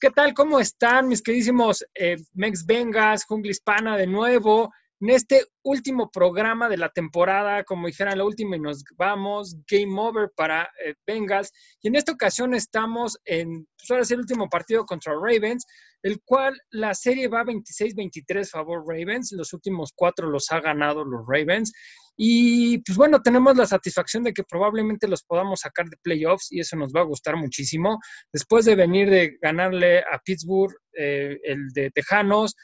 ¿Qué tal? ¿Cómo están mis queridísimos eh, Mex Vengas, Jungla Hispana de nuevo? En este último programa de la temporada, como dijeran la última y nos vamos, Game Over para eh, Bengals. Y en esta ocasión estamos en, pues ahora el último partido contra Ravens, el cual la serie va 26-23 favor Ravens. Los últimos cuatro los ha ganado los Ravens. Y pues bueno, tenemos la satisfacción de que probablemente los podamos sacar de playoffs y eso nos va a gustar muchísimo. Después de venir de ganarle a Pittsburgh, eh, el de Tejanos,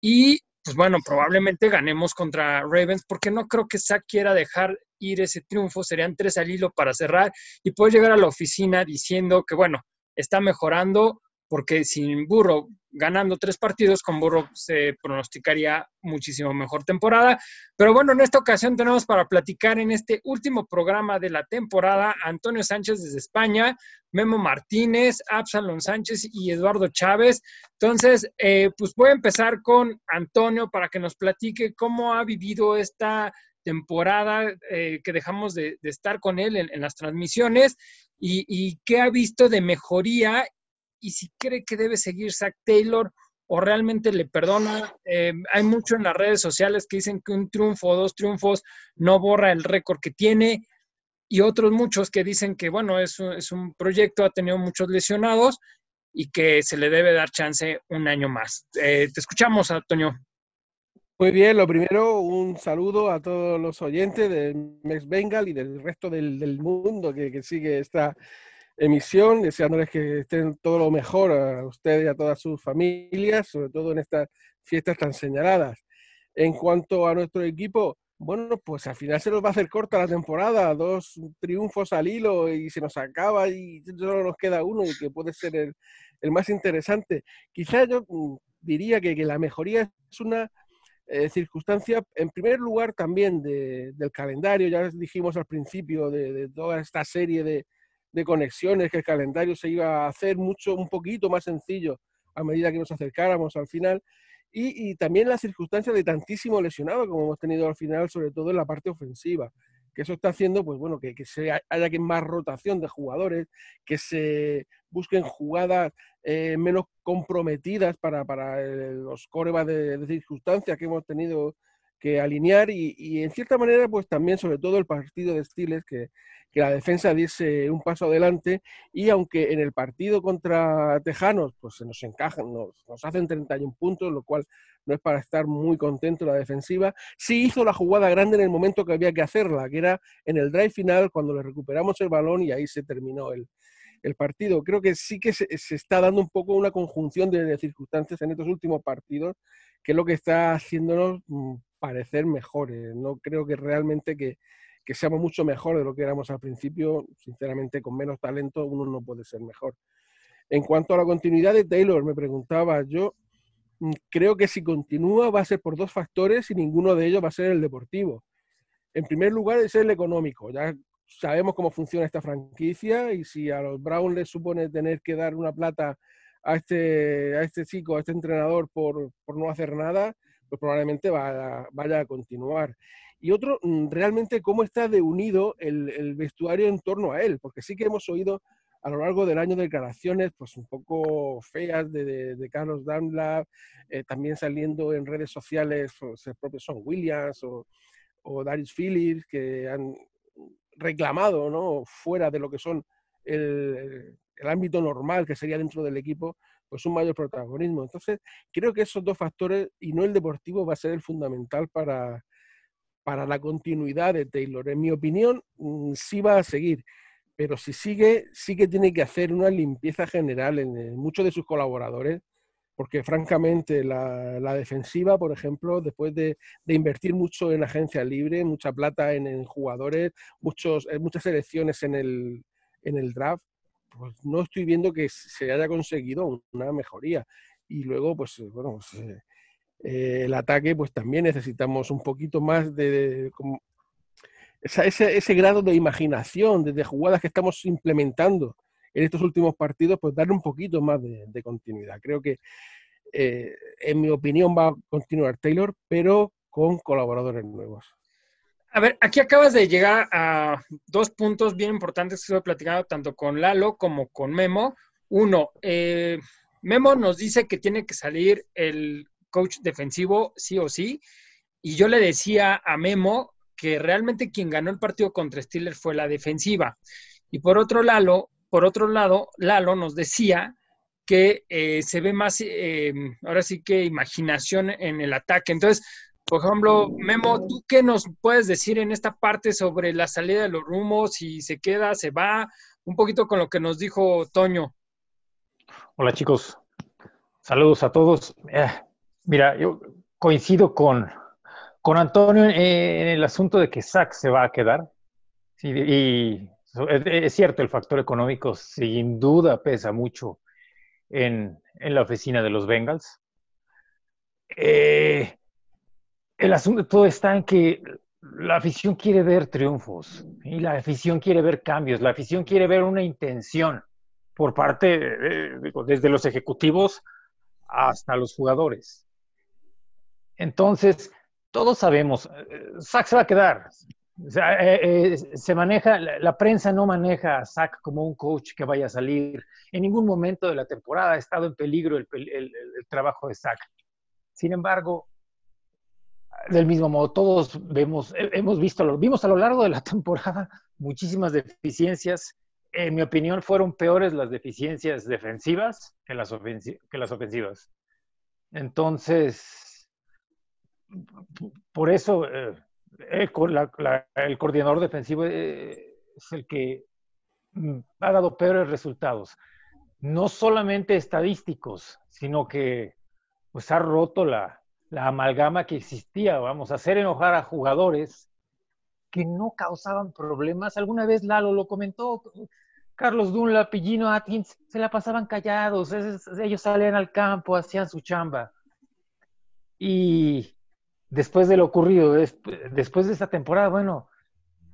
y pues bueno, probablemente ganemos contra Ravens, porque no creo que Zach quiera dejar ir ese triunfo. Serían tres al hilo para cerrar y poder llegar a la oficina diciendo que, bueno, está mejorando, porque sin Burro ganando tres partidos, con Burro se pronosticaría muchísimo mejor temporada. Pero bueno, en esta ocasión tenemos para platicar en este último programa de la temporada Antonio Sánchez desde España, Memo Martínez, Absalón Sánchez y Eduardo Chávez. Entonces, eh, pues voy a empezar con Antonio para que nos platique cómo ha vivido esta temporada eh, que dejamos de, estar con él en, las transmisiones y, y, qué ha visto de mejoría y si cree que debe seguir Zach Taylor o realmente le perdona. Eh, hay mucho en las redes sociales que dicen que un triunfo o dos triunfos no borra el récord que tiene y otros muchos que dicen que, bueno, es, un proyecto, ha tenido muchos lesionados y que se le debe dar chance un año más. Eh, te escuchamos, Antonio. Muy bien, lo primero, un saludo a todos los oyentes de Mex Bengal y del resto del, del mundo que, que sigue esta, emisión, deseándoles que estén todo lo mejor a ustedes y a todas sus familias, sobre todo en estas fiestas tan señaladas. En cuanto a nuestro equipo, bueno, pues al final se nos va a hacer corta la temporada, dos triunfos al hilo y se nos acaba y solo nos queda uno y que puede ser el, el más interesante. Quizá yo mm, diría que, que la mejoría es una eh, circunstancia, en primer lugar también de, del calendario, ya dijimos al principio de, de toda esta serie de, de conexiones, que el calendario se iba a hacer mucho, un poquito más sencillo a medida que nos acercáramos al final. Y, también la circunstancia de tantísimo lesionado como hemos tenido al final, sobre todo en la parte ofensiva, que eso está haciendo, pues bueno, que, se haya que más rotación de jugadores, que se busquen jugadas eh, menos comprometidas para, para eh, los corebas de, de circunstancias que hemos tenido que alinear y, en cierta manera, pues también sobre todo el partido de Steelers, que, que la defensa diese un paso adelante y aunque en el partido contra Tejanos pues se nos encajan, nos, nos hacen 31 puntos, lo cual no es para estar muy contento la defensiva, sí hizo la jugada grande en el momento que había que hacerla, que era en el drive final cuando le recuperamos el balón y ahí se terminó el, el partido. Creo que sí que se, está dando un poco una conjunción de, circunstancias en estos últimos partidos, que es lo que está haciéndonos mm, parecer mejores. No creo que realmente que seamos mucho mejor de lo que éramos al principio, sinceramente con menos talento uno no puede ser mejor. En cuanto a la continuidad de Taylor, me preguntaba, yo mm, creo que si continúa va a ser por dos factores y ninguno de ellos va a ser el deportivo. En primer lugar es el económico. Ya sabemos cómo funciona esta franquicia y si a los Browns les supone tener que dar una plata a este, a este chico, a este entrenador por, por no hacer nada, pues probablemente vaya, vaya a continuar. Y otro, mm, realmente cómo está de unido el, el, vestuario en torno a él, porque sí que hemos oído a lo largo del año declaraciones pues un poco feas de, Carlos Dunlap, eh, también saliendo en redes sociales pues, el propio Son Williams o, o Darius Phillips, que han reclamado, ¿no? fuera de lo que son el, el ámbito normal que sería dentro del equipo, pues un mayor protagonismo. Entonces, creo que esos dos factores, y no el deportivo, va a ser el fundamental para, para la continuidad de Taylor. En mi opinión, mm, sí va a seguir, pero si sigue, sí que tiene que hacer una limpieza general en, muchos de sus colaboradores, porque francamente la, la defensiva, por ejemplo, después de, invertir mucho en agencia libre, mucha plata en, en jugadores, muchos, eh, muchas elecciones en el, en el draft, pues no estoy viendo que se haya conseguido una mejoría. Y luego, pues bueno, pues, eh, eh, el ataque, pues también necesitamos un poquito más de, esa, ese, ese, grado de imaginación, de, de, jugadas que estamos implementando en estos últimos partidos, pues darle un poquito más de, de continuidad. Creo que, eh, en mi opinión, va a continuar Taylor, pero con colaboradores nuevos. A ver, aquí acabas de llegar a dos puntos bien importantes que estoy platicando tanto con Lalo como con Memo. Uno, eh, Memo nos dice que tiene que salir el coach defensivo sí o sí. Y yo le decía a Memo que realmente quien ganó el partido contra Steelers fue la defensiva. Y por otro lado, por otro lado, Lalo nos decía que eh, se ve más, eh, ahora sí que imaginación en el ataque. Entonces, por ejemplo, Memo, ¿tú qué nos puedes decir en esta parte sobre la salida de los rumos? Si se queda, se va, un poquito con lo que nos dijo Toño. Hola chicos, saludos a todos. Eh, mira, yo coincido con, con Antonio en, el asunto de que Zach se va a quedar. y es, cierto, el factor económico sin duda pesa mucho en, la oficina de los Bengals. Eh, el asunto todo está en que la afición quiere ver triunfos y la afición quiere ver cambios, la afición quiere ver una intención por parte, desde los ejecutivos hasta los jugadores. Entonces, todos sabemos, Zach se va a quedar. Eh, eh, se maneja, la, prensa no maneja a Zach como un coach que vaya a salir. En ningún momento de la temporada ha estado en peligro el, el trabajo de Zach. Sin embargo, del mismo modo, todos vemos, hemos visto, lo vimos a lo largo de la temporada muchísimas deficiencias. En mi opinión, fueron peores las deficiencias defensivas que las, ofensivas. Entonces, por eso eh, el, el, coordinador defensivo eh, es el que mm, ha dado peores resultados. No solamente estadísticos, sino que pues ha roto la, la amalgama que existía, vamos, a hacer enojar a jugadores que no causaban problemas. Alguna vez Lalo lo comentó, Carlos Dunlap y Atkins se la pasaban callados, ellos salían al campo, hacían su chamba. Y después de lo ocurrido, después de esta temporada, bueno,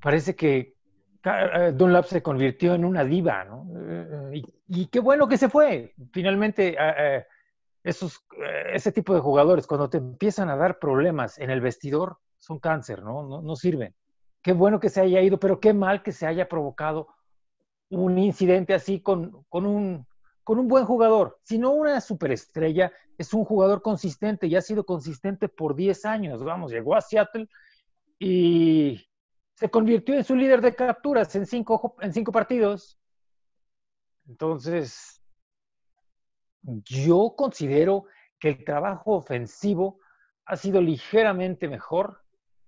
parece que eh, Dunlap se convirtió en una diva, ¿no? Eh, y, qué bueno que se fue. Finalmente, eh, esos, ese tipo de jugadores, cuando te empiezan a dar problemas en el vestidor, son cáncer, ¿no? No, no sirven. Qué bueno que se haya ido, pero qué mal que se haya provocado un incidente así con, con, un, con un buen jugador. Si no una superestrella, es un jugador consistente y ha sido consistente por 10 años. Vamos, llegó a Seattle y se convirtió en su líder de capturas en cinco, en cinco partidos. Entonces, yo considero que el trabajo ofensivo ha sido ligeramente mejor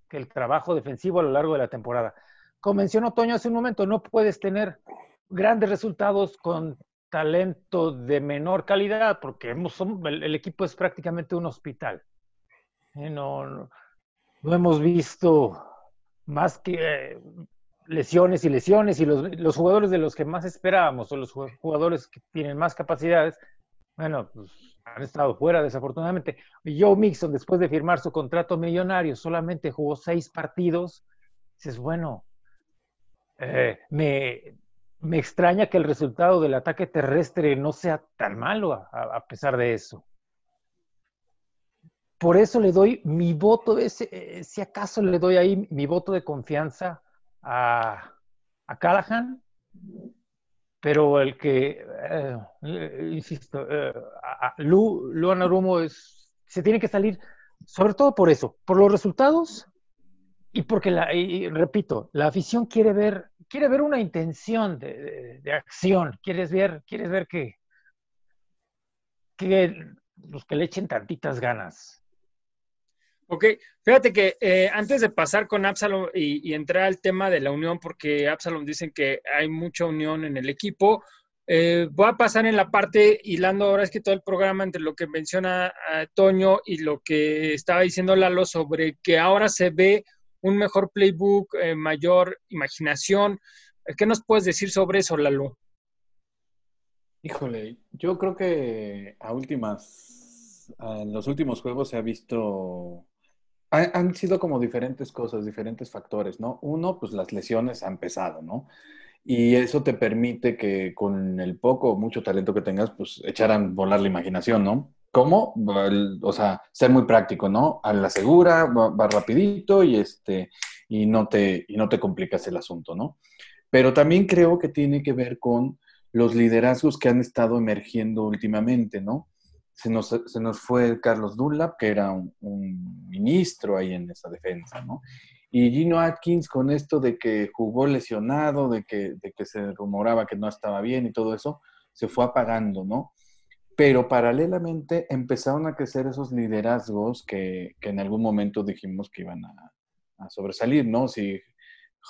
que el trabajo defensivo a lo largo de la temporada. Como mencionó Toño hace un momento, no puedes tener grandes resultados con talento de menor calidad, porque el, equipo es prácticamente un hospital. Eh, no, hemos visto más que eh, lesiones y lesiones, y los, los, jugadores de los que más esperábamos, o los jugadores que tienen más capacidades, bueno, pues han estado fuera desafortunadamente. Joe Mixon, después de firmar su contrato millonario, solamente jugó seis partidos. Dices, bueno, eh, me, me, extraña que el resultado del ataque terrestre no sea tan malo a, pesar de eso. Por eso le doy mi voto, eh, si acaso le doy ahí mi voto de confianza a, a Callahan pero el que, eh, insisto, eh, Lu, Lu es, se tiene que salir, sobre todo por eso, por los resultados y porque, la, y, repito, la afición quiere ver, quiere ver una intención de, de, acción, quieres ver, quieres ver que, que los que le echen tantitas ganas. Ok, fíjate que eh, antes de pasar con Absalom y, entrar al tema de la unión, porque Absalom dicen que hay mucha unión en el equipo, eh, voy a pasar en la parte hilando ahora es que todo el programa entre lo que menciona eh, Toño y lo que estaba diciendo Lalo sobre que ahora se ve un mejor playbook, mayor imaginación. ¿Qué nos puedes decir sobre eso, Lalo? Híjole, yo creo que a últimas, en los últimos juegos se ha visto han sido como diferentes cosas, diferentes factores, ¿no? Uno, pues las lesiones han pesado, ¿no? Y eso te permite que con el poco o mucho talento que tengas, pues echaran volar la imaginación, ¿no? ¿Cómo? O sea, ser muy práctico, ¿no? A la segura, va, rapidito y, este, y, no te, y no te complicas el asunto, ¿no? Pero también creo que tiene que ver con los liderazgos que han estado emergiendo últimamente, ¿no? Se nos, se nos fue Carlos Dunlap, que era un, un, ministro ahí en esa defensa, ¿no? Y Gino Atkins con esto de que jugó lesionado, de que, de que se rumoraba que no estaba bien y todo eso, se fue apagando, ¿no? Pero paralelamente empezaron a crecer esos liderazgos que, que en algún momento dijimos que iban a, a, sobresalir, ¿no? Si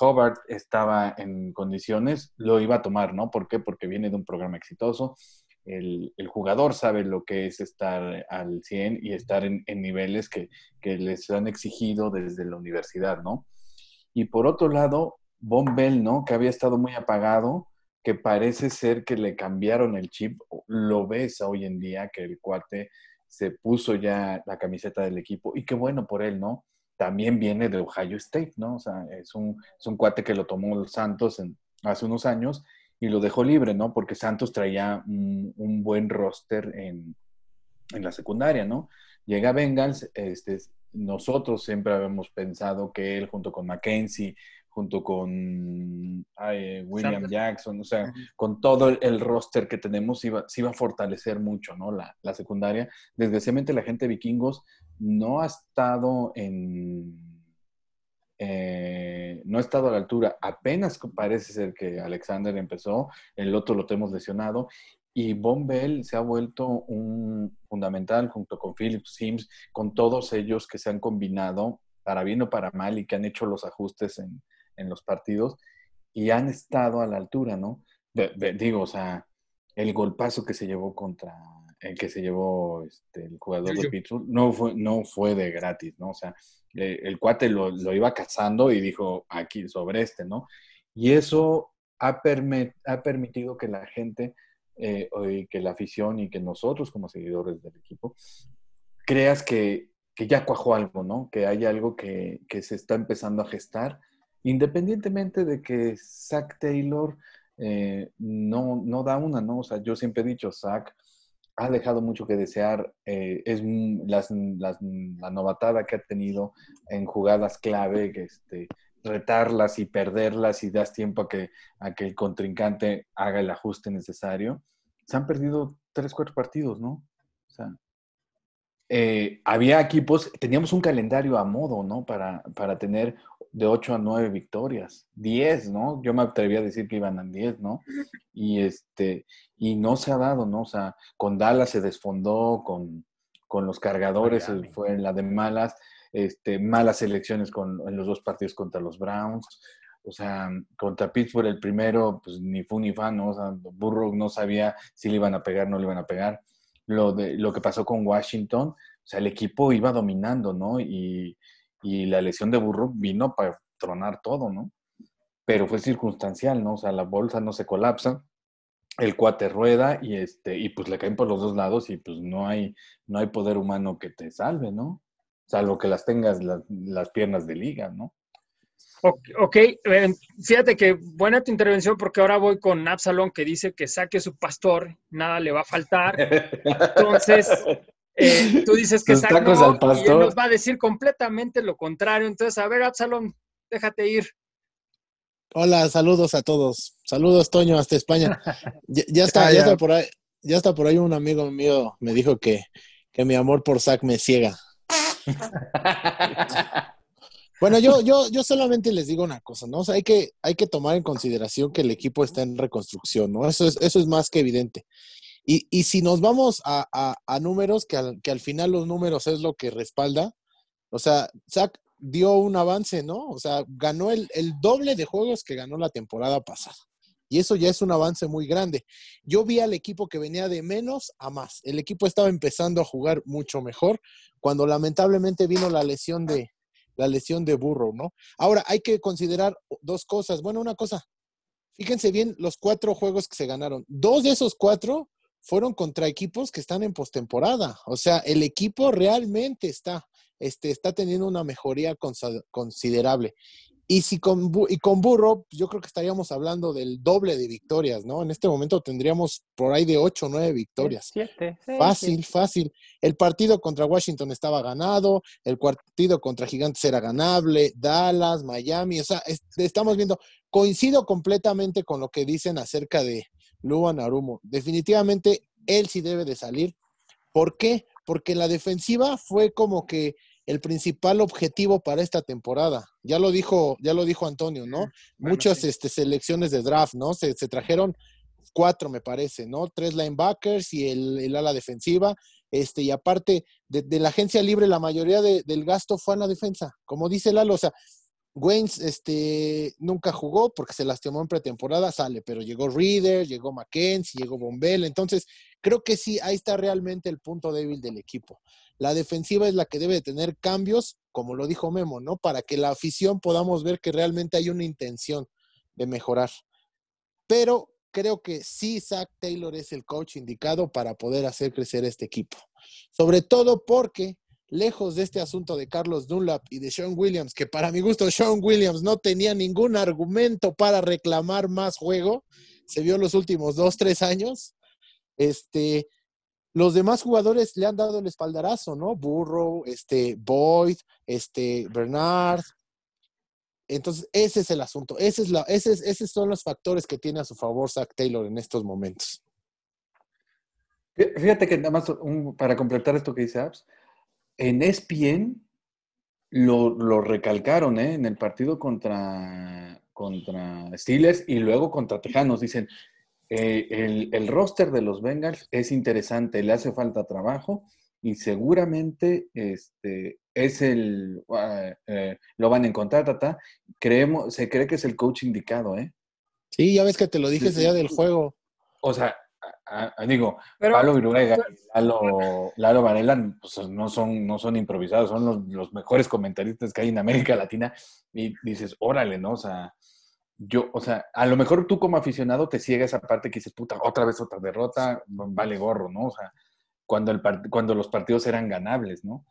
Hobart estaba en condiciones, lo iba a tomar, ¿no? ¿Por qué? Porque viene de un programa exitoso. El, el jugador sabe lo que es estar al 100 y estar en, niveles que, que, les han exigido desde la universidad, ¿no? Y por otro lado, Von Bell, ¿no? Que había estado muy apagado, que parece ser que le cambiaron el chip. Lo ves hoy en día que el cuate se puso ya la camiseta del equipo y qué bueno por él, ¿no? También viene de Ohio State, ¿no? O sea, es un, es un cuate que lo tomó los Santos en, hace unos años y lo dejó libre, ¿no? Porque Santos traía un, un buen roster en, en, la secundaria, ¿no? Llega Bengals, este, nosotros siempre habíamos pensado que él junto con Mackenzie junto con ay, William Santa. Jackson, o sea, con todo el roster que tenemos, iba, se iba a fortalecer mucho, ¿no? La, la, secundaria. Desgraciadamente la gente de vikingos no ha estado en... Eh, no ha estado a la altura. Apenas parece ser que Alexander empezó, el otro lo tenemos lesionado, y Von Bell se ha vuelto un fundamental junto con Philip Sims, con todos ellos que se han combinado para bien o para mal y que han hecho los ajustes en, en los partidos y han estado a la altura, ¿no? De, de, digo, o sea, el golpazo que se llevó contra el que se llevó este, el jugador de Pittsburgh no fue, no fue de gratis, ¿no? O sea, el cuate lo, lo, iba cazando y dijo aquí sobre este, ¿no? Y eso ha, permit, ha permitido que la gente, eh, y que la afición y que nosotros como seguidores del equipo, creas que, que ya cuajó algo, ¿no? Que hay algo que, que se está empezando a gestar independientemente de que Zach Taylor eh, no, no da una, ¿no? O sea, yo siempre he dicho, Zach ha dejado mucho que desear, eh, es las, las, la novatada que ha tenido en jugadas clave, este, retarlas y perderlas y das tiempo a que, a que el contrincante haga el ajuste necesario. Se han perdido tres, cuatro partidos, ¿no? O sea, eh, había equipos, teníamos un calendario a modo, ¿no? Para, para tener de 8 a 9 victorias, 10, ¿no? Yo me atreví a decir que iban a 10, ¿no? Y este, y no se ha dado, ¿no? O sea, con Dallas se desfondó, con, con los cargadores Miami. fue en la de malas, este, malas elecciones con, en los dos partidos contra los Browns. O sea, contra Pittsburgh el primero, pues ni fu ni fa, ¿no? O sea, Burrow no sabía si le iban a pegar, no le iban a pegar. Lo, de, lo que pasó con Washington, o sea, el equipo iba dominando, ¿no? Y, y la lesión de Burro vino para tronar todo, ¿no? Pero fue circunstancial, ¿no? O sea, la bolsa no se colapsa, el cuate rueda y este y pues le caen por los dos lados y pues no hay no hay poder humano que te salve, ¿no? Salvo que las tengas las, las piernas de liga, ¿no? Ok, okay. fíjate que buena tu intervención porque ahora voy con Absalón que dice que saque su pastor, nada le va a faltar. Entonces, eh, tú dices que Zach no, al pastor. y él nos va a decir completamente lo contrario. Entonces, a ver, Absalom, déjate ir. Hola, saludos a todos. Saludos, Toño, hasta España. Ya, ya está, ah, ya. ya. está por ahí, ya está por ahí un amigo mío me dijo que, que mi amor por Zach me ciega. Bueno, yo, yo, yo solamente les digo una cosa, ¿no? O sea, hay que, hay que tomar en consideración que el equipo está en reconstrucción, ¿no? Eso es, eso es más que evidente. Y, y si nos vamos a, a, números, que al, que al, final los números es lo que respalda, o sea, Zach dio un avance, ¿no? O sea, ganó el, el doble de juegos que ganó la temporada pasada. Y eso ya es un avance muy grande. Yo vi al equipo que venía de menos a más. El equipo estaba empezando a jugar mucho mejor cuando lamentablemente vino la lesión de la lesión de Burrow, ¿no? Ahora hay que considerar dos cosas. Bueno, una cosa. Fíjense bien los cuatro juegos que se ganaron. Dos de esos cuatro fueron contra equipos que están en postemporada. O sea, el equipo realmente está, este, está teniendo una mejoría considerable. Y si con, y con Burro, yo creo que estaríamos hablando del doble de victorias, ¿no? En este momento tendríamos por ahí de 8 o 9 victorias. Siete, seis, fácil, siete. fácil. El partido contra Washington estaba ganado, el partido contra Gigantes era ganable, Dallas, Miami, o sea, es, estamos viendo, coincido completamente con lo que dicen acerca de, Luan Arumo. Definitivamente él sí debe de salir. ¿Por qué? Porque la defensiva fue como que el principal objetivo para esta temporada. Ya lo dijo, ya lo dijo Antonio, ¿no? Muchas este, selecciones de draft, ¿no? Se, trajeron cuatro, me parece, ¿no? Tres linebackers y el, ala defensiva. Este, y aparte de, la agencia libre, la mayoría del gasto fue en la defensa. Como dice Lalo, o sea, Waynes este, nunca jugó porque se lastimó en pretemporada, sale, pero llegó Reader, llegó Mackenzie, llegó Bombell. Entonces, creo que sí, ahí está realmente el punto débil del equipo. La defensiva es la que debe tener cambios, como lo dijo Memo, ¿no? Para que la afición podamos ver que realmente hay una intención de mejorar. Pero creo que sí, Zach Taylor es el coach indicado para poder hacer crecer este equipo. Sobre todo porque lejos de este asunto de Carlos Dunlap y de Sean Williams, que para mi gusto Sean Williams no tenía ningún argumento para reclamar más juego, se vio los últimos dos, tres años, este, los demás jugadores le han dado el espaldarazo, ¿no? Burrow, este, Boyd, este, Bernard. Entonces, ese es el asunto. Ese es ese esos son los factores que tiene a su favor Zach Taylor en estos momentos. Fíjate que nada más para completar esto que dice Abs, en ESPN lo, lo recalcaron ¿eh? en el partido contra, contra Steelers y luego contra Tejanos. Dicen, eh, el, el, roster de los Bengals es interesante, le hace falta trabajo y seguramente este, es el, ah, eh, lo van a encontrar, tata. Creemos, se cree que es el coach indicado, ¿eh? Sí, ya ves que te lo dije ese día del juego. O sea, digo, Pablo Viruega y Lalo, Lalo Varela pues, no, son, no son improvisados, son los, los, mejores comentaristas que hay en América Latina. Y dices, órale, ¿no? O sea, yo, o sea, a lo mejor tú como aficionado te ciega esa parte que dices, puta, otra vez otra derrota, vale gorro, ¿no? O sea, cuando, el cuando los partidos eran ganables, ¿no?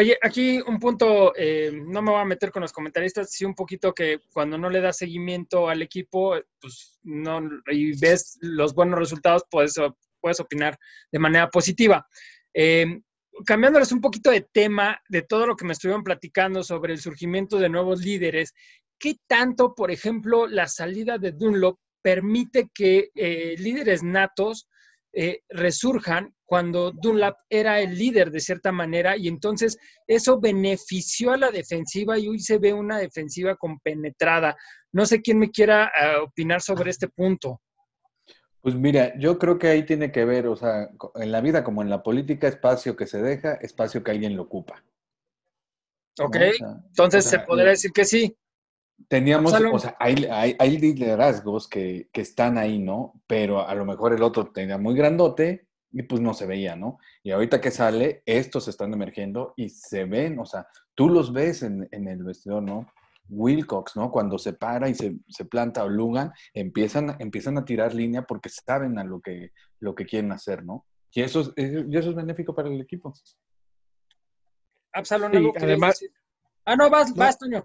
Oye, aquí un punto, eh, no me voy a meter con los comentaristas, sí un poquito que cuando no le das seguimiento al equipo, pues no, y ves los buenos resultados, puedes, puedes opinar de manera positiva. Eh, cambiándoles un poquito de tema de todo lo que me estuvieron platicando sobre el surgimiento de nuevos líderes, ¿qué tanto, por ejemplo, la salida de Dunlop permite que eh, líderes natos eh, resurjan cuando Dunlap era el líder de cierta manera y entonces eso benefició a la defensiva y hoy se ve una defensiva compenetrada. No sé quién me quiera eh, opinar sobre este punto. Pues mira, yo creo que ahí tiene que ver, o sea, en la vida como en la política, espacio que se deja, espacio que alguien lo ocupa. Ok, entonces se podría decir que sí. Teníamos, o sea, hay, hay, liderazgos que, que, están ahí, ¿no? Pero a lo mejor el otro tenía muy grandote y pues no se veía, ¿no? Y ahorita que sale, estos están emergiendo y se ven, o sea, tú los ves en, en el vestidor, ¿no? Wilcox, ¿no? Cuando se para y se, se, planta o Lugan, empiezan, empiezan a tirar línea porque saben a lo que, lo que quieren hacer, ¿no? Y eso es, y eso es benéfico para el equipo. Absalón, además... Ah, no, vas, vas, Toño.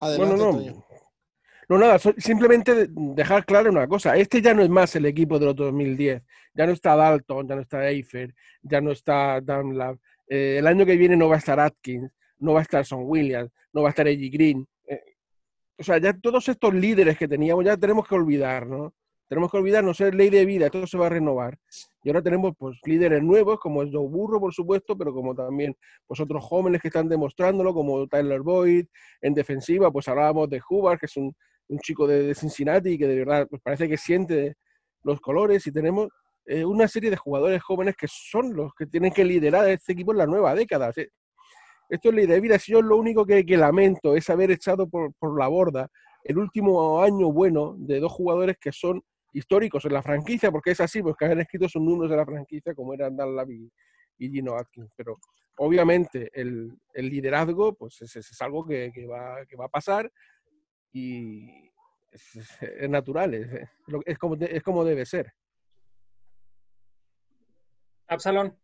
Adelante, no, no. No, nada, simplemente dejar claro una cosa. Este ya no es más el equipo de los 2010. Ya no está Dalton, ya no está Eifer, ya no está Dunlap. Eh, el año que viene no va a estar Atkins, no va a estar Son Williams, no va a estar Eddie Green. Eh, o sea, ya todos estos líderes que teníamos ya tenemos que olvidar, ¿no? Tenemos que olvidarnos, ser ley de vida, todo se va a renovar. Y ahora tenemos pues líderes nuevos, como es Joe Burro, por supuesto, pero como también pues otros jóvenes que están demostrándolo, como Tyler Boyd. En defensiva, pues hablábamos de Hubbard, que es un, chico de, Cincinnati que de verdad pues, parece que siente los colores. Y tenemos eh, una serie de jugadores jóvenes que son los que tienen que liderar este equipo en la nueva década. Esto es ley de vida. Si yo lo único que, lamento es haber echado por, por la borda el último año bueno de dos jugadores que son históricos en la franquicia, porque es así, porque han escrito sus números de la franquicia, como eran Dan y, y Gino Atkins. Pero obviamente el, liderazgo, pues es, algo que, va, que va a pasar y es, natural, es, como, es como debe ser. Absalón.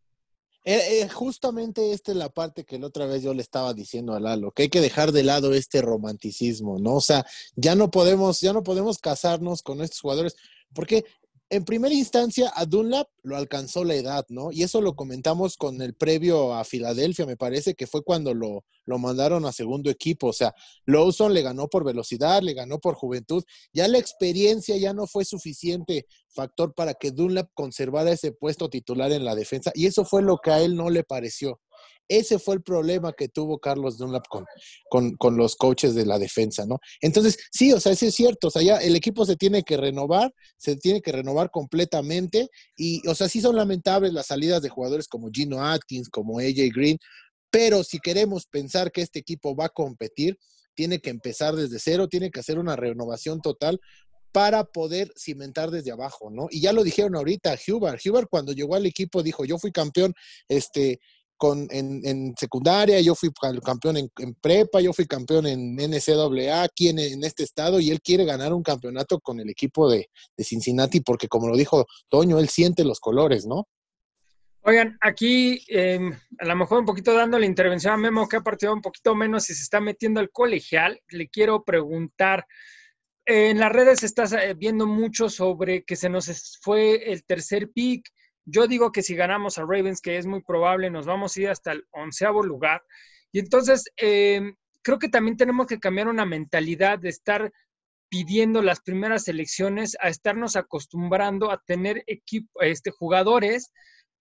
Eh, eh, justamente esta es la parte que la otra vez yo le estaba diciendo a Lalo, que hay que dejar de lado este romanticismo, ¿no? O sea, ya no podemos, ya no podemos casarnos con estos jugadores. Porque en primera instancia, a Dunlap lo alcanzó la edad, ¿no? Y eso lo comentamos con el previo a Filadelfia, me parece que fue cuando lo, lo mandaron a segundo equipo. O sea, Lawson le ganó por velocidad, le ganó por juventud. Ya la experiencia ya no fue suficiente factor para que Dunlap conservara ese puesto titular en la defensa. Y eso fue lo que a él no le pareció. Ese fue el problema que tuvo Carlos Dunlap con, con, los coaches de la defensa, ¿no? Entonces, sí, o sea, eso es cierto, o sea, ya el equipo se tiene que renovar, se tiene que renovar completamente y, o sea, sí son lamentables las salidas de jugadores como Gino Atkins, como AJ Green, pero si queremos pensar que este equipo va a competir, tiene que empezar desde cero, tiene que hacer una renovación total para poder cimentar desde abajo, ¿no? Y ya lo dijeron ahorita, Huber, Huber cuando llegó al equipo dijo, yo fui campeón, este, con, en, secundaria, yo fui campeón en, prepa, yo fui campeón en NCAA aquí en, este estado y él quiere ganar un campeonato con el equipo de, Cincinnati porque como lo dijo Toño, él siente los colores, ¿no? Oigan, aquí em, a lo mejor un poquito dando la intervención a Memo que ha partido un poquito menos y se está metiendo al colegial, le quiero preguntar, en las redes estás eh, viendo mucho sobre que se nos fue el tercer pick, yo digo que si ganamos a Ravens, que es muy probable, nos vamos a ir hasta el onceavo lugar. Y entonces, eh, creo que también tenemos que cambiar una mentalidad de estar pidiendo las primeras elecciones a estarnos acostumbrando a tener equipo, este, jugadores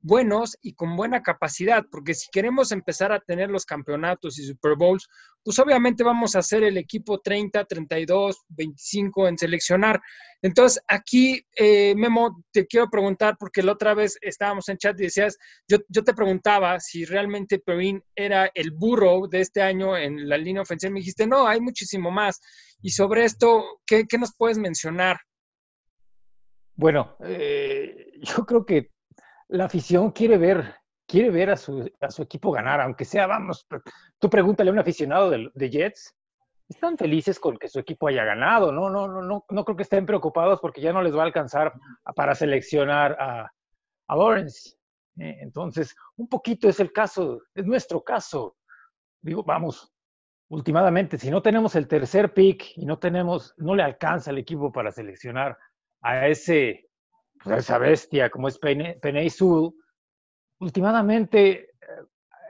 buenos y con buena capacidad, porque si queremos empezar a tener los campeonatos y Super Bowls, pues obviamente vamos a ser el equipo 30, 32, 25 en seleccionar. Entonces, aquí, eh, Memo, te quiero preguntar, porque la otra vez estábamos en chat y decías, yo, yo te preguntaba si realmente Perrin era el burro de este año en la línea ofensiva, me dijiste, no, hay muchísimo más. Y sobre esto, ¿qué, qué nos puedes mencionar? Bueno, eh, yo creo que la afición quiere ver, quiere ver a su, a su equipo ganar, aunque sea, vamos, tú pregúntale a un aficionado de, Jets, están felices con que su equipo haya ganado, no, no, no, no, no creo que estén preocupados porque ya no les va a alcanzar para seleccionar a, Lawrence. Eh, entonces, un poquito es el caso, es nuestro caso. Digo, vamos, últimamente, si no tenemos el tercer pick y no tenemos, no le alcanza el equipo para seleccionar a ese pues, esa bestia como es Peney Sewell, últimamente eh,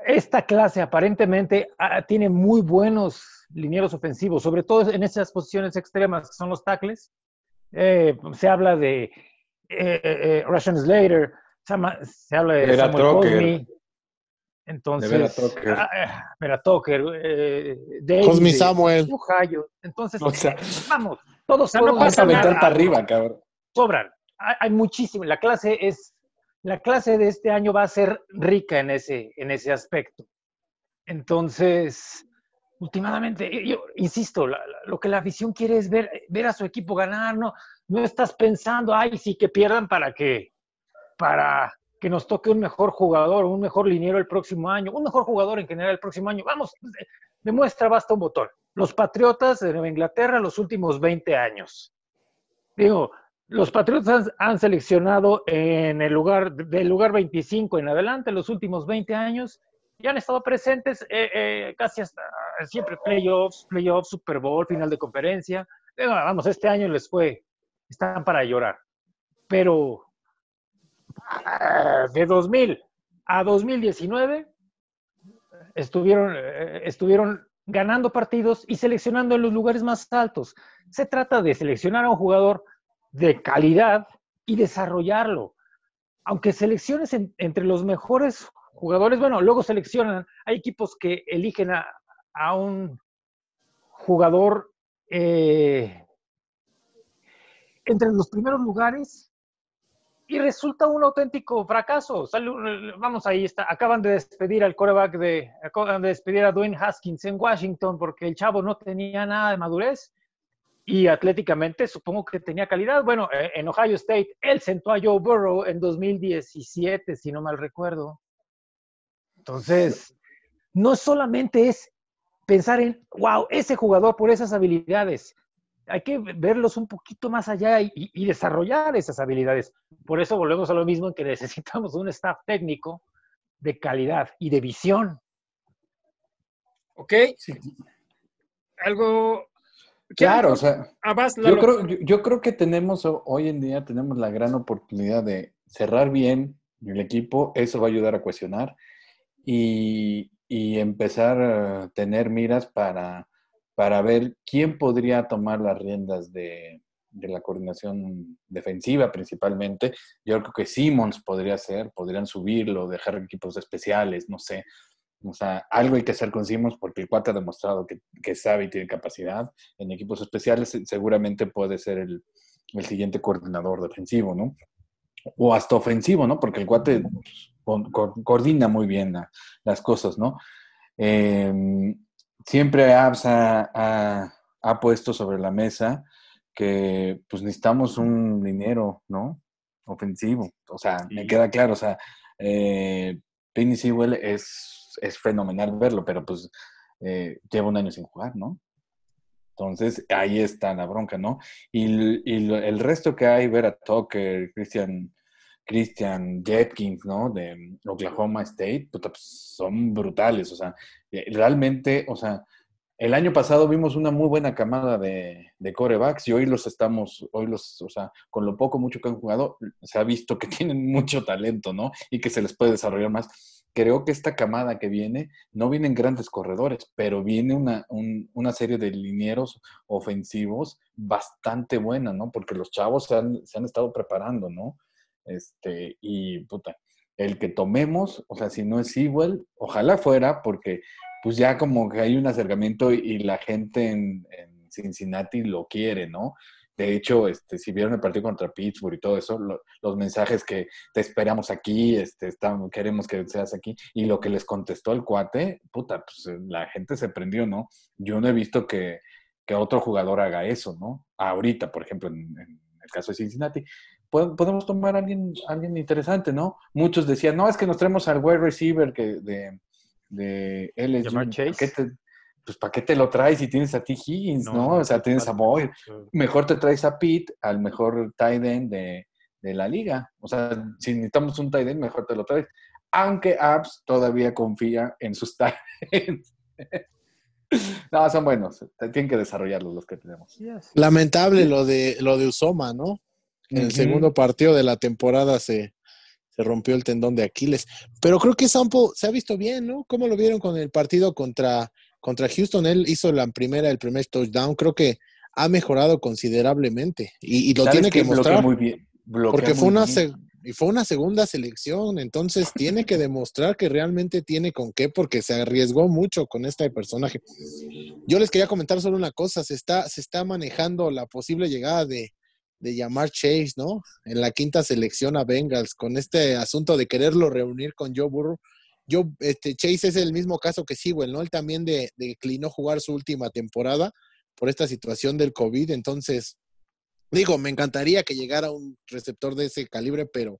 esta clase aparentemente ah, tiene muy buenos linieros ofensivos, sobre todo en esas posiciones extremas que son los tackles. Eh, se habla de eh, eh Russian Slater, se, habla de Samuel Cosmi. Entonces, de Vera Tucker, David, Cosmi Samuel. Entonces, vamos, todos, no pasa a meter para arriba, cabrón. Sobran hay, muchísimo. La clase es, la clase de este año va a ser rica en ese, en ese aspecto. Entonces, últimamente, yo insisto, lo que la afición quiere es ver, ver a su equipo ganar, no, no estás pensando, ay, sí, que pierdan para que, para que nos toque un mejor jugador, un mejor liniero el próximo año, un mejor jugador en general el próximo año. Vamos, demuestra, basta un botón. Los Patriotas de Nueva Inglaterra los últimos 20 años. Digo, los Patriotas han, seleccionado en el lugar, del lugar 25 en adelante, los últimos 20 años, y han estado presentes eh, eh, casi hasta siempre playoffs, playoffs, Super Bowl, final de conferencia. vamos, este año les fue, están para llorar. Pero ah, de 2000 a 2019 estuvieron, eh, estuvieron ganando partidos y seleccionando en los lugares más altos. Se trata de seleccionar a un jugador de calidad y desarrollarlo. Aunque selecciones entre los mejores jugadores, bueno, luego seleccionan, hay equipos que eligen a, un jugador eh, entre los primeros lugares y resulta un auténtico fracaso. vamos, ahí está. Acaban de despedir al coreback de, acaban de despedir a Dwayne Haskins en Washington porque el chavo no tenía nada de madurez y atléticamente supongo que tenía calidad. Bueno, eh, en Ohio State, él sentó a Joe Burrow en 2017, si no mal recuerdo. Entonces, no solamente es pensar en, wow, ese jugador por esas habilidades. Hay que verlos un poquito más allá y, desarrollar esas habilidades. Por eso volvemos a lo mismo en que necesitamos un staff técnico de calidad y de visión. Ok. Algo Claro, o sea, yo creo, yo, yo creo que tenemos ho- hoy en día tenemos la gran oportunidad de cerrar bien el equipo, eso va a ayudar a cohesionar y, y empezar a tener miras para, para ver quién podría tomar las riendas de, de la coordinación defensiva principalmente. Yo creo que Simmons podría ser, podrían subirlo, dejar equipos especiales, no sé. O sea, algo hay que hacer con Simmons porque el cuate ha demostrado que, que sabe y tiene capacidad en equipos especiales. se- Seguramente puede ser el, el siguiente coordinador defensivo, ¿no? O hasta ofensivo, ¿no? Porque el cuate co- co- coordina muy bien la- las cosas, ¿no? Eh, siempre Abs ha, ha- ha puesto sobre la mesa que pues necesitamos un dinero, ¿no? Ofensivo. O sea, me queda claro, o sea, eh, Penny Sewell es, es fenomenal verlo, pero pues eh, lleva un año sin jugar, ¿no? Entonces, ahí está la bronca, ¿no? Y, y el resto que hay, ver a Tucker, Christian, Christian Jetkins, ¿no? De Oklahoma State, puta, pues, son brutales, o sea, eh, realmente, o sea, el año pasado vimos una muy buena camada de, de corebacks y hoy los estamos, hoy los, o sea, con lo poco, mucho que han jugado, se ha visto que tienen mucho talento, ¿no? Y que se les puede desarrollar más. Creo que esta camada que viene, no vienen grandes corredores, pero viene una, un- una serie de linieros ofensivos bastante buena, ¿no? Porque los chavos se han, se han estado preparando, ¿no? Este, y puta, el que tomemos, o sea, si no es Sewell, ojalá fuera, porque pues ya como que hay un acercamiento y, la gente en, en Cincinnati lo quiere, ¿no? De hecho, este, si vieron el partido contra Pittsburgh y todo eso, lo- los mensajes que te esperamos aquí, este, estamos, queremos que seas aquí, y lo que les contestó el cuate, puta, pues eh, la gente se prendió, ¿no? Yo no he visto que, que otro jugador haga eso, ¿no? Ahorita, por ejemplo, en, en el caso de Cincinnati, pod- podemos tomar a alguien, alguien interesante, ¿no? Muchos decían, no, es que nos traemos al wide receiver que de, de LSU. Jamar ¿Para Chase. qué te- pues, ¿para qué te lo traes si tienes a T. Higgins, no? o sea, tienes a Boyd. Mejor te traes a Pete, al mejor tight end de, de la liga. O sea, si necesitamos un tight end, mejor te lo traes. Aunque Abs todavía confía en sus tight ends. no, son buenos. Tienen que desarrollarlos los que tenemos. Yes. Lamentable lo de lo de Usoma, ¿no? En el segundo partido de la temporada se, se rompió el tendón de Aquiles. Pero creo que Sampo se ha visto bien, ¿no? ¿Cómo lo vieron con el partido contra, contra Houston? Él hizo la primera, el primer touchdown. Creo que ha mejorado considerablemente y, y lo ¿Sabes tiene que mostrar. muy bien. Porque muy fue una, bien. y fue una segunda selección, entonces tiene que demostrar que realmente tiene con qué, porque se arriesgó mucho con este personaje. Yo les quería comentar solo una cosa, se está, se está manejando la posible llegada de, de llamar Chase, ¿no? En la quinta selección a Bengals, con este asunto de quererlo reunir con Joe Burrow. Yo, este, Chase es el mismo caso que Sewell, ¿no? Él también de- declinó jugar su última temporada por esta situación del COVID, entonces Digo, me encantaría que llegara un receptor de ese calibre, pero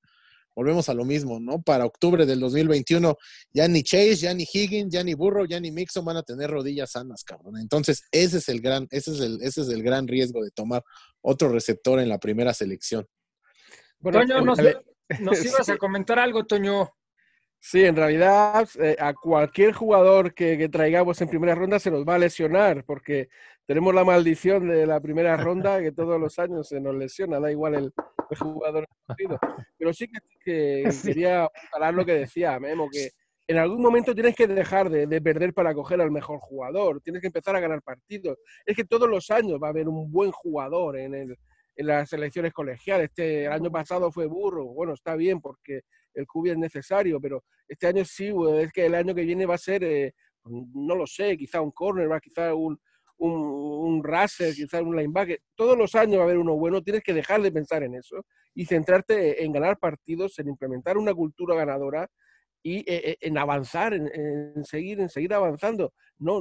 volvemos a lo mismo, ¿no? Para octubre del 2021, ya ni Chase, ya ni Higgins, ya ni Burrow, ya ni Mixon van a tener rodillas sanas, cabrón. Entonces, ese es el gran, ese es el, ese es el gran riesgo de tomar otro receptor en la primera selección. Bueno, Toño, nos ibas a comentar algo, Toño. Sí, en realidad eh, a cualquier jugador que, que traigamos en primera ronda se nos va a lesionar porque tenemos la maldición de la primera ronda que todos los años se nos lesiona, da igual el, el jugador. Pero sí que, que quería hablar lo que decía Memo, que en algún momento tienes que dejar de, de perder para coger al mejor jugador, tienes que empezar a ganar partidos. Es que todos los años va a haber un buen jugador en, el, en las selecciones colegiales. Este, el año pasado fue Burro, bueno, está bien porque el QB es necesario, pero este año sí, es que el año que viene va a ser, eh, no lo sé, quizá un cornerback, quizá un, un, un quizá un linebacker. Todos los años va a haber uno bueno, tienes que dejar de pensar en eso y centrarte en ganar partidos, en implementar una cultura ganadora y eh, eh, en avanzar, en, en seguir, en seguir avanzando. No,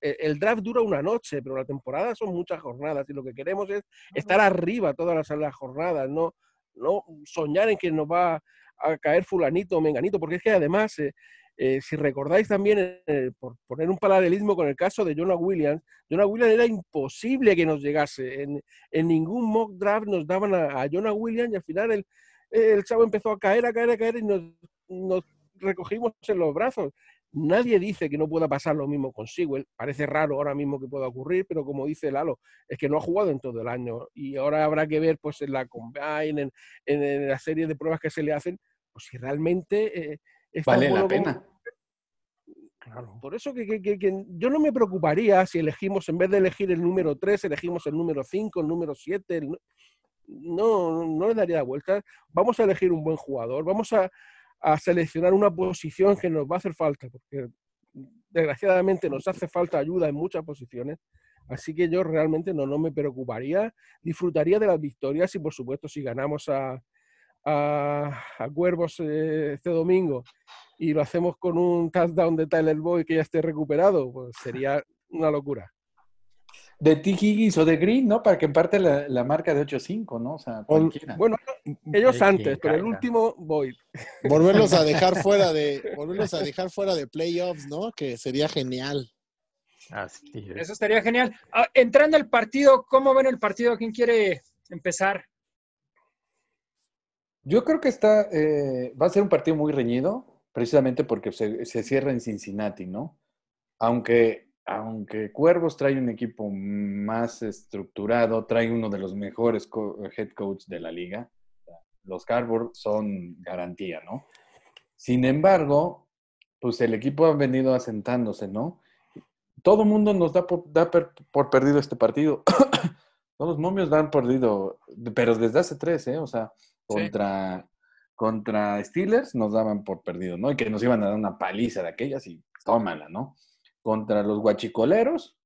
eh, el draft dura una noche, pero la temporada son muchas jornadas y lo que queremos es estar arriba todas las, las jornadas, no, no soñar en que nos va a caer fulanito o menganito, porque es que además, eh, eh, si recordáis también, eh, por poner un paralelismo con el caso de Jonah Williams, Jonah Williams era imposible que nos llegase. En, en ningún mock draft nos daban a, a Jonah Williams y al final el, el chavo empezó a caer, a caer, a caer y nos, nos recogimos en los brazos. Nadie dice que no pueda pasar lo mismo con Sewell. Parece raro ahora mismo que pueda ocurrir, pero como dice Lalo, es que no ha jugado en todo el año y ahora habrá que ver pues en la combine, en, en, la serie de pruebas que se le hacen, pues si realmente eh, vale la pena. Claro. Por eso que, que, que, yo no me preocuparía si elegimos, en vez de elegir el número 3, elegimos el número 5, el número 7. No, no le daría vuelta. Vamos a elegir un buen jugador, vamos a, a seleccionar una posición que nos va a hacer falta, porque desgraciadamente nos hace falta ayuda en muchas posiciones. Así que yo realmente no, no me preocuparía, disfrutaría de las victorias y por supuesto si ganamos a, a, Cuervos eh, este domingo y lo hacemos con un touchdown de Tyler Boy que ya esté recuperado, pues sería una locura de T. Higgins o de Green, ¿no? Para que emparte la, la marca de 8-5, ¿no? O sea, cualquiera. Bueno, ellos antes, pero el último voy. Volverlos a dejar fuera de, volverlos a dejar fuera de playoffs, ¿no? Que sería genial. Así Eso estaría genial. Ah, entrando al partido, ¿cómo ven el partido? ¿Quién quiere empezar? Yo creo que está, eh, va a ser un partido muy reñido, precisamente porque se, se cierra en Cincinnati, ¿no? Aunque aunque Cuervos trae un equipo más estructurado, trae uno de los mejores head coach de la liga, los Cardboard son garantía, ¿no? Sin embargo, pues el equipo ha venido asentándose, ¿no? Todo mundo nos da por, por perdido este partido. Todos los momios dan perdido, pero desde hace tres, ¿eh? O sea, contra, contra Steelers nos daban por perdido, ¿no? Y que nos iban a dar una paliza de aquellas y tómala, ¿no? contra los guachicoleros,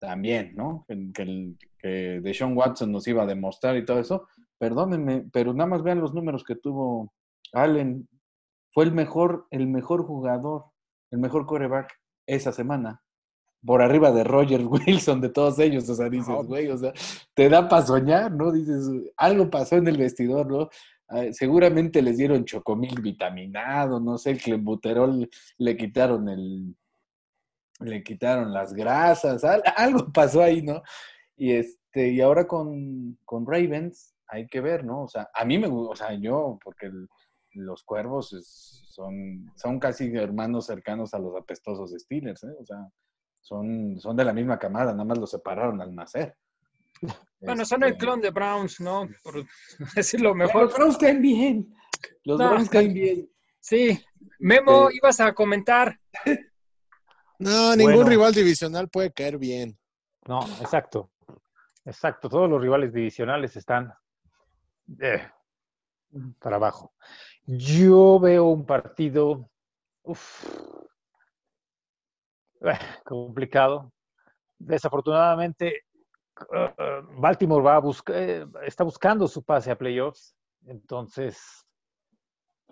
también, ¿no? Que, que Deshaun Watson nos iba a demostrar y todo eso. Perdónenme, pero nada más vean los números que tuvo Allen. Fue el mejor, el mejor jugador, el mejor coreback esa semana. Por arriba de Roger Wilson, de todos ellos. O sea, dices, güey, o sea, te da para soñar, ¿no? Dices, algo pasó en el vestidor, ¿no? Seguramente les dieron chocomil vitaminado, no sé, el le quitaron el, le quitaron las grasas, algo pasó ahí, ¿no? Y este, y ahora con, con Ravens hay que ver, ¿no? O sea, a mí me gusta, o sea, yo, porque los cuervos son, son casi hermanos cercanos a los apestosos Steelers, ¿eh? O sea, son, son de la misma camada, nada más los separaron al nacer. Bueno, son el este clon de Browns, ¿no? Por decirlo mejor. Los Browns caen bien. Los Browns caen bien. Sí. Memo, ibas a comentar. No, ningún rival divisional puede caer bien. No, exacto. Exacto. Todos los rivales divisionales están eh, para abajo. Yo veo un partido eh, complicado. Desafortunadamente, uh, Baltimore va a buscar, eh, está buscando su pase a playoffs. Entonces,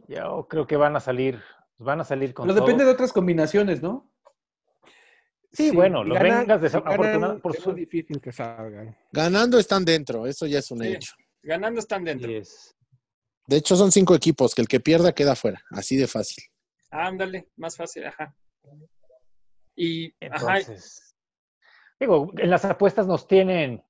yo creo que van a salir, van a salir con. Pero depende de otras combinaciones, ¿no? Sí, bueno, los Bengals desafortunadamente por su difícil que salgan. Ganando están dentro, eso ya es un hecho. Ganando están dentro. De hecho, son cinco equipos, que el que pierda queda fuera, así de fácil. Ándale, más fácil, ajá. Y, Entonces, digo, en las apuestas nos tienen,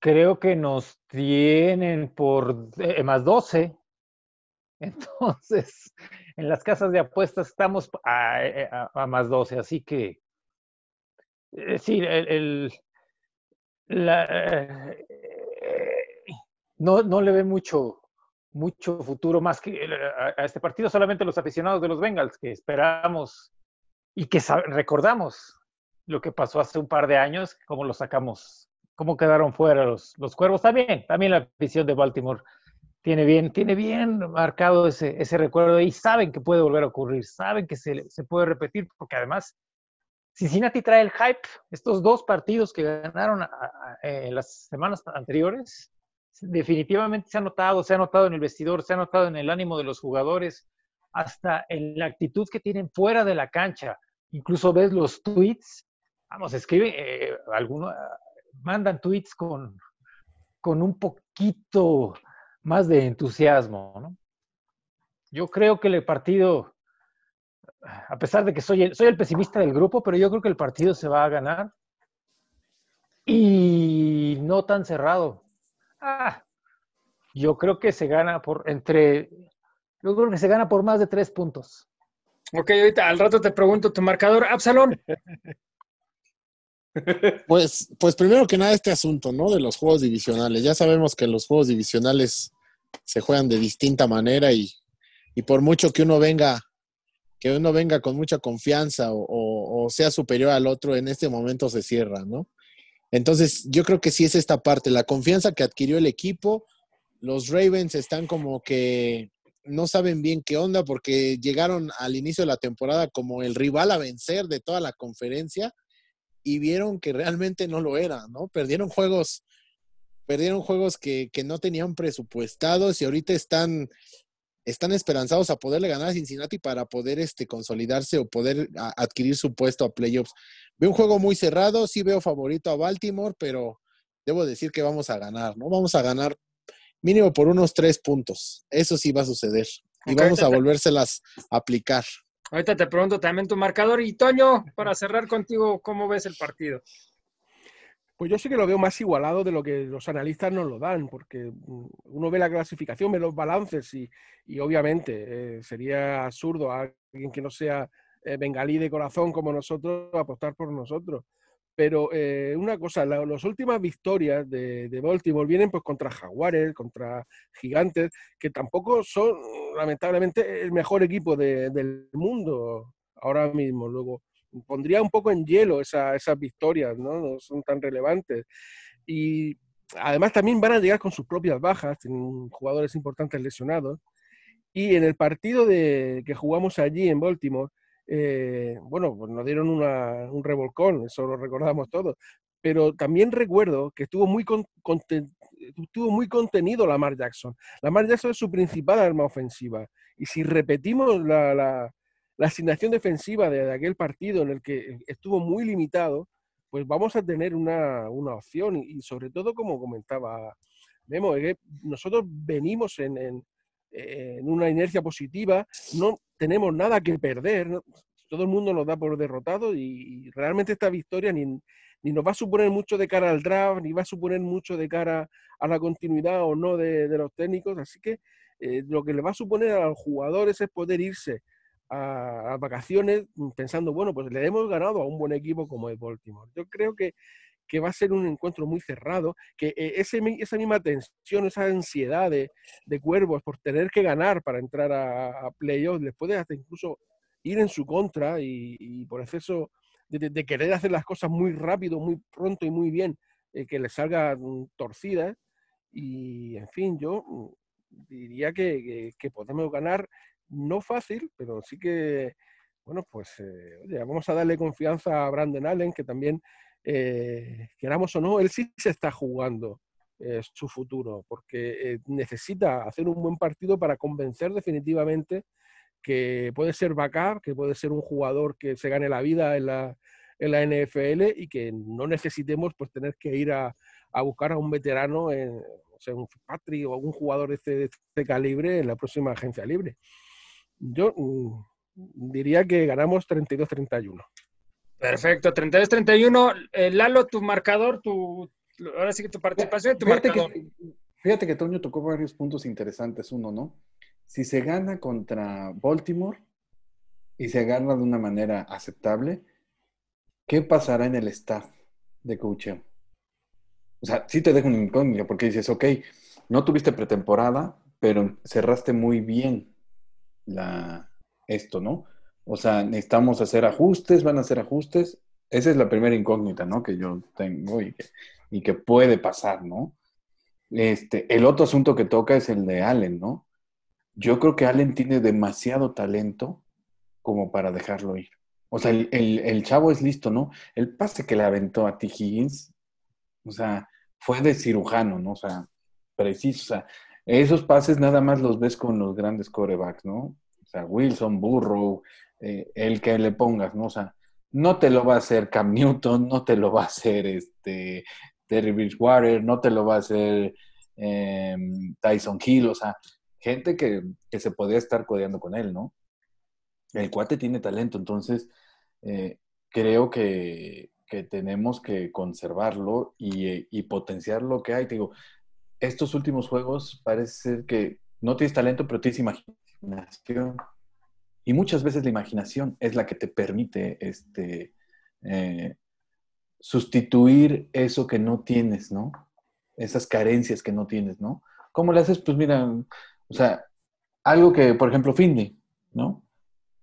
creo que nos tienen por eh, más 12. Entonces, en las casas de apuestas estamos a, eh, a más 12, así que eh, sí, el, eh, no, no le ve mucho, mucho futuro más que a, este partido, solamente los aficionados de los Bengals, que esperamos y que recordamos lo que pasó hace un par de años, cómo lo sacamos, cómo quedaron fuera los, los cuervos. También, también la afición de Baltimore tiene bien, tiene bien marcado ese, ese recuerdo y saben que puede volver a ocurrir, saben que se, se puede repetir, porque además Cincinnati trae el hype. Estos dos partidos que ganaron en las semanas anteriores, definitivamente se ha notado, se ha notado en el vestidor, se ha notado en el ánimo de los jugadores, hasta en la actitud que tienen fuera de la cancha. Incluso ves los tweets, vamos, escriben, eh, algunos mandan tweets con, con un poquito más de entusiasmo, ¿no? Yo creo que el partido a pesar de que soy el, soy el pesimista del grupo, pero yo creo que el partido se va a ganar. Y no tan cerrado. Ah, yo creo que se gana por entre. Yo creo que se gana por más de tres puntos. Ok, ahorita al rato te pregunto tu marcador. Absalón. Pues, pues primero que nada este asunto, ¿no? De los juegos divisionales. Ya sabemos que los juegos divisionales se juegan de distinta manera y, y por mucho que uno venga, que uno venga con mucha confianza o, o- sea superior al otro, en este momento se cierra, ¿no? Entonces, yo creo que sí es esta parte, la confianza que adquirió el equipo. Los Ravens están como que no saben bien qué onda porque llegaron al inicio de la temporada como el rival a vencer de toda la conferencia y vieron que realmente no lo era, ¿no? Perdieron juegos, perdieron juegos que, que no tenían presupuestados y ahorita están, están esperanzados a poderle ganar a Cincinnati para poder este, consolidarse o poder a- adquirir su puesto a playoffs. Veo un juego muy cerrado, sí veo favorito a Baltimore, pero debo decir que vamos a ganar, ¿no? Vamos a ganar mínimo por unos tres puntos. Eso sí va a suceder. Y vamos a volvérselas a aplicar. Ahorita te pregunto también tu marcador. Y Toño, para cerrar contigo, ¿cómo ves el partido? Pues yo sí que lo veo más igualado de lo que los analistas nos lo dan, porque mm, uno ve la clasificación, ve los balances y, y obviamente eh, sería absurdo a alguien que no sea eh, bengalí de corazón como nosotros apostar por nosotros. Pero eh, una cosa, la- las últimas victorias de, de Baltimore vienen pues contra Jaguares, contra Gigantes, que tampoco son lamentablemente el mejor equipo de- del mundo ahora mismo. Luego, pondría un poco en hielo esa- esas victorias, ¿no? Son tan relevantes. Y además también van a llegar con sus propias bajas, tienen jugadores importantes lesionados. Y en el partido de, que jugamos allí en Baltimore, eh, bueno, pues nos dieron un revolcón, eso lo recordamos todos. Pero también recuerdo que estuvo muy, con- estuvo muy contenido Lamar Jackson. Lamar Jackson es su principal arma ofensiva. Y si repetimos la, la- asignación defensiva de, aquel partido en el que estuvo muy limitado, pues vamos a tener una, una opción. Y, sobre todo, como comentaba Memo, nosotros venimos en, en- una inercia positiva, no tenemos nada que perder, todo el mundo nos da por derrotado y, y realmente esta victoria ni, ni nos va a suponer mucho de cara al draft, ni va a suponer mucho de cara a la continuidad o no de, los técnicos, así que eh, lo que le va a suponer a los jugadores es poder irse a, vacaciones mm, pensando, bueno, pues le hemos ganado a un buen equipo como el Baltimore. Yo creo que, que va a ser un encuentro muy cerrado, que eh, esa misma tensión, esa ansiedad de, de cuervos por tener que ganar para entrar a, a playoffs, les puede hasta incluso ir en su contra y, y por exceso de, de- querer hacer las cosas muy rápido, muy pronto y muy bien, eh, que les salgan torcidas. Y, en fin, yo mm, diría que, que- que podemos ganar, no fácil, pero sí que, bueno, pues, eh, oye, vamos a darle confianza a Brandon Allen, que también, eh, queramos o no, él sí se está jugando eh, su futuro, porque eh, necesita hacer un buen partido para convencer definitivamente que puede ser backup, que puede ser un jugador que se gane la vida en la, en la NFL y que no necesitemos pues tener que ir a, a buscar a un veterano, en, o sea, un Patrick o algún jugador de este, de este calibre en la próxima agencia libre. Yo mm, diría que ganamos 32-31. Perfecto, 32-31. Eh, Lalo, tu marcador, tu, ahora sí que tu participación tu Fíjate marcador. que, fíjate que Toño tocó varios puntos interesantes. Uno, ¿no? Si se gana contra Baltimore y se gana de una manera aceptable, ¿qué pasará en el staff de coaching? O sea, sí te dejo un incógnito porque dices, ok, no tuviste pretemporada, pero cerraste muy bien la, esto, ¿no? O sea, necesitamos hacer ajustes, van a hacer ajustes. Esa es la primera incógnita, ¿no? Que yo tengo y que, y que puede pasar, ¿no? Este, el otro asunto que toca es el de Allen, ¿no? Yo creo que Allen tiene demasiado talento como para dejarlo ir. O sea, el, el, chavo es listo, ¿no? El pase que le aventó a T. Higgins, o sea, fue de cirujano, ¿no? O sea, preciso. O sea, esos pases nada más los ves con los grandes corebacks, ¿no? O sea, Wilson, Burrow, eh, el que le pongas, ¿no? O sea, no te lo va a hacer Cam Newton, no te lo va a hacer este Terry Bridgewater, no te lo va a hacer eh, Tyson Hill, o sea, gente que, que, se podría estar codeando con él, ¿no? El cuate tiene talento, entonces eh, creo que, que, tenemos que conservarlo y, potenciar lo que hay. Te digo, estos últimos juegos parece que no tienes talento, pero tienes imaginación. Y muchas veces la imaginación es la que te permite este, eh, sustituir eso que no tienes, ¿no? Esas carencias que no tienes, ¿no? ¿Cómo le haces? Pues mira, o sea, algo que, por ejemplo, Finley, ¿no?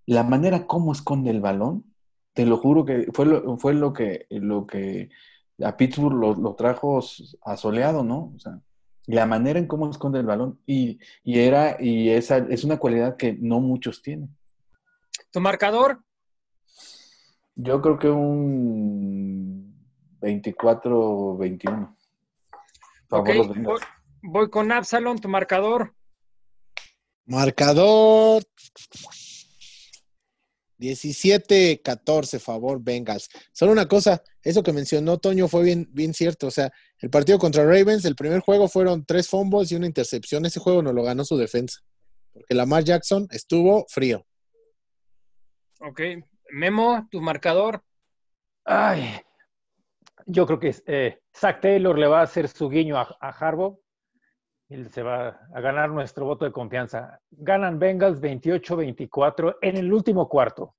La manera como esconde el balón, te lo juro que fue lo, fue lo que, lo que a Pittsburgh lo, trajo asoleado, ¿no? O sea, la manera en cómo esconde el balón y, y, era, y esa es una cualidad que no muchos tienen. ¿Tu marcador? Yo creo que un 24-21. Okay. Voy, voy con Absalon, tu marcador. Marcador 17-14, favor, Bengals. Solo una cosa, eso que mencionó Toño fue bien, bien cierto. O sea, el partido contra Ravens, el primer juego fueron tres fumbles y una intercepción. Ese juego no lo ganó su defensa. Porque Lamar Jackson estuvo frío. Ok. Memo, tu marcador. Ay, yo creo que eh, Zach Taylor le va a hacer su guiño a, a Harbaugh y se va a ganar nuestro voto de confianza. Ganan Bengals 28-24 en el último cuarto.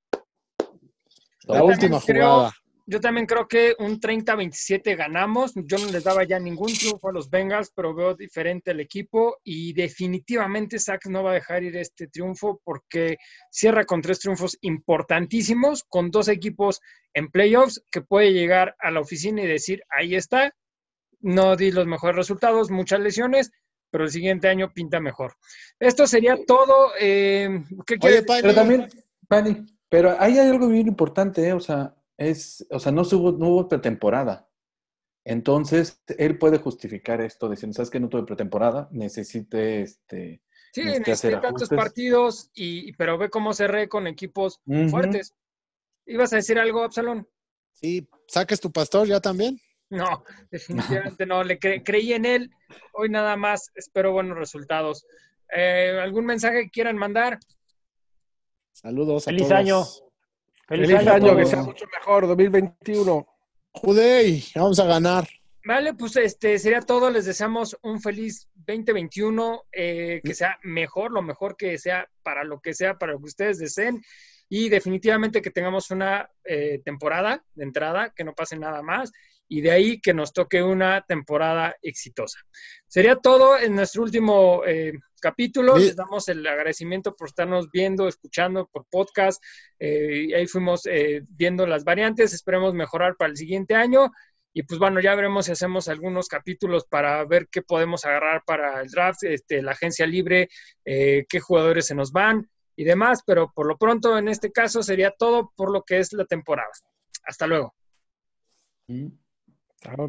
La última jugada. Yo también creo que un 30-27 ganamos. Yo no les daba ya ningún triunfo a los Bengals, pero veo diferente el equipo y definitivamente Sachs no va a dejar ir este triunfo porque cierra con tres triunfos importantísimos, con dos equipos en playoffs que puede llegar a la oficina y decir, ahí está, no di los mejores resultados, muchas lesiones, pero el siguiente año pinta mejor. Esto sería todo. Eh, ¿qué Pero también, Pani, pero ahí hay algo bien importante, ¿eh? o sea, es, o sea, no, hubo, no hubo pretemporada. Entonces, él puede justificar esto diciendo, ¿sabes que no tuve pretemporada? Necesite este. Sí, necesite tantos partidos, y, pero ve cómo cerré con equipos fuertes. ¿Ibas a decir algo, Absalón? Sí, saques tu pastor ya también. No, definitivamente no. Le creí en él. Hoy nada más espero buenos resultados. Eh, ¿Algún mensaje que quieran mandar? Saludos a Feliz año. Feliz, año, que sea mucho mejor, 2021. Judey, vamos a ganar. Vale, pues este sería todo. Les deseamos un feliz 2021, eh, que sea mejor, lo mejor que sea para lo que sea, para lo que ustedes deseen. Y definitivamente que tengamos una eh, temporada de entrada, que no pase nada más y de ahí que nos toque una temporada exitosa. Sería todo en nuestro último eh, capítulo. Les damos el agradecimiento por estarnos viendo, escuchando por podcast. Eh, y ahí fuimos eh, viendo las variantes. Esperemos mejorar para el siguiente año. Y pues bueno, ya veremos si hacemos algunos capítulos para ver qué podemos agarrar para el draft, este, la agencia libre, qué jugadores se nos van y demás. Pero por lo pronto, en este caso, sería todo por lo que es la temporada. Hasta luego. I don't